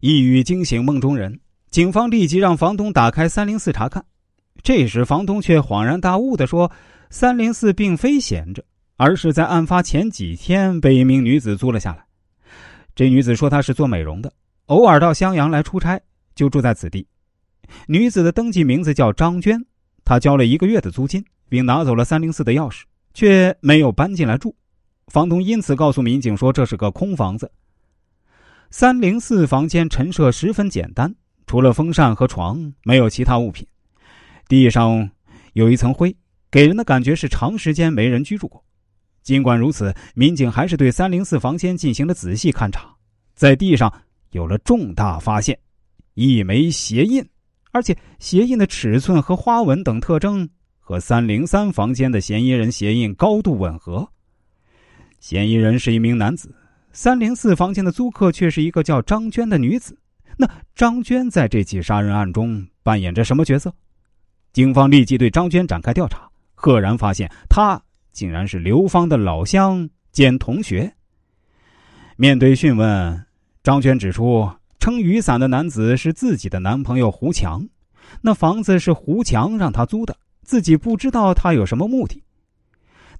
一语惊醒梦中人，警方立即让房东打开三零四查看。这时，房东却恍然大悟的说：“三零四并非闲着，而是在案发前几天被一名女子租了下来。这女子说她是做美容的，偶尔到襄阳来出差，就住在此地。女子的登记名字叫张娟，她交了一个月的租金，并拿走了三零四的钥匙，却没有搬进来住。房东因此告诉民警说这是个空房子。三零四房间陈设十分简单，除了风扇和床，没有其他物品。地上有一层灰，给人的感觉是长时间没人居住过。尽管如此，民警还是对三零四房间进行了仔细勘查，在地上有了重大发现：一枚鞋印，而且鞋印的尺寸和花纹等特征和三零三房间的嫌疑人鞋印高度吻合。嫌疑人是一名男子，三零四房间的租客却是一个叫张娟的女子。那张娟在这起杀人案中扮演着什么角色？警方立即对张娟展开调查，赫然发现她竟然是刘芳的老乡兼同学。面对讯问，张娟指出，撑雨伞的男子是自己的男朋友胡强，那房子是胡强让他租的，自己不知道他有什么目的。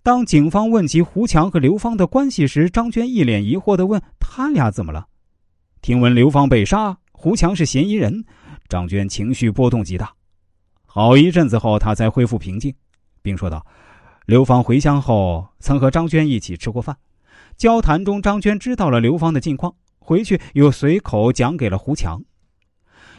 当警方问及胡强和刘芳的关系时，张娟一脸疑惑的问：“他俩怎么了？”听闻刘芳被杀，胡强是嫌疑人，张娟情绪波动极大。好一阵子后，他才恢复平静，并说道：“刘芳回乡后曾和张娟一起吃过饭，交谈中张娟知道了刘芳的近况，回去又随口讲给了胡强。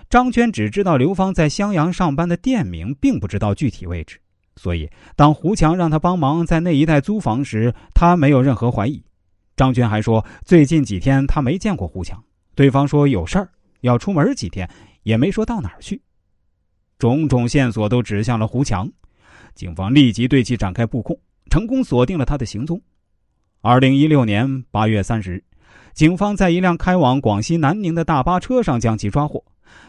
张娟只知道刘芳在襄阳上班的店名，并不知道具体位置，所以当胡强让他帮忙在那一带租房时，他没有任何怀疑。张娟还说，最近几天他没见过胡强，对方说有事儿要出门几天，也没说到哪儿去。”种种线索都指向了胡强，警方立即对其展开布控，成功锁定了他的行踪。二零一六年八月三十日，警方在一辆开往广西南宁的大巴车上将其抓获，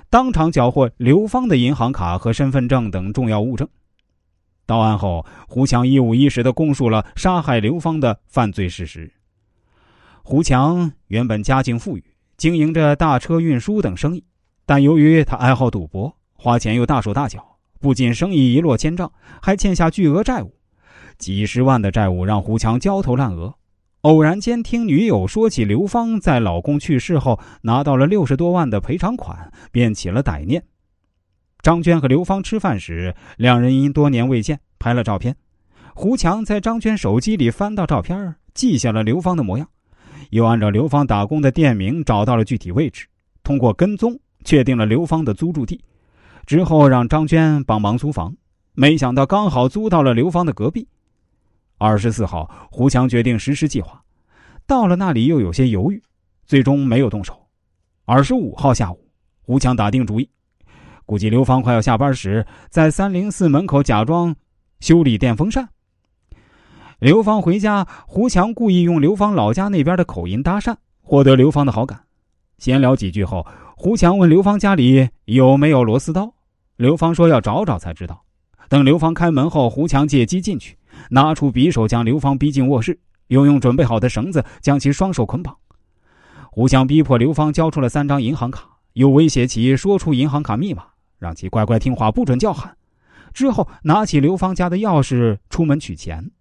当场缴获刘芳的银行卡和身份证等重要物证。到案后，胡强一五一十的供述了杀害刘芳的犯罪事实。胡强原本家境富裕，经营着大车运输等生意，但由于他爱好赌博。花钱又大手大脚，不仅生意一落千丈，还欠下巨额债务，几十万的债务让胡强焦头烂额。偶然间听女友说起刘芳在老公去世后拿到了六十多万的赔偿款，便起了歹念。张娟和刘芳吃饭时，两人因多年未见，拍了照片。胡强在张娟手机里翻到照片，记下了刘芳的模样，又按照刘芳打工的店名找到了具体位置，通过跟踪确定了刘芳的租住地。之后让张娟帮忙租房，没想到刚好租到了刘芳的隔壁。二十四号，胡强决定实施计划，到了那里又有些犹豫，最终没有动手。二十五号下午，胡强打定主意，估计刘芳快要下班时，在三零四门口假装修理电风扇。刘芳回家，胡强故意用刘芳老家那边的口音搭讪，获得刘芳的好感。闲聊几句后。胡强问刘芳家里有没有螺丝刀，刘芳说要找找才知道。等刘芳开门后，胡强借机进去，拿出匕首将刘芳逼进卧室，又用准备好的绳子将其双手捆绑。胡强逼迫刘芳交出了三张银行卡，又威胁其说出银行卡密码，让其乖乖听话，不准叫喊。之后拿起刘芳家的钥匙出门取钱。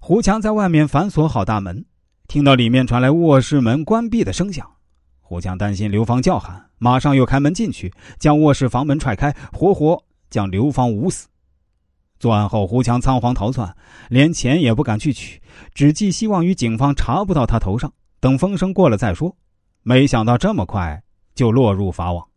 胡强在外面反锁好大门，听到里面传来卧室门关闭的声响。胡强担心刘芳叫喊，马上又开门进去，将卧室房门踹开，活活将刘芳捂死。作案后，胡强仓皇逃窜，连钱也不敢去取，只寄希望于警方查不到他头上，等风声过了再说。没想到这么快就落入法网。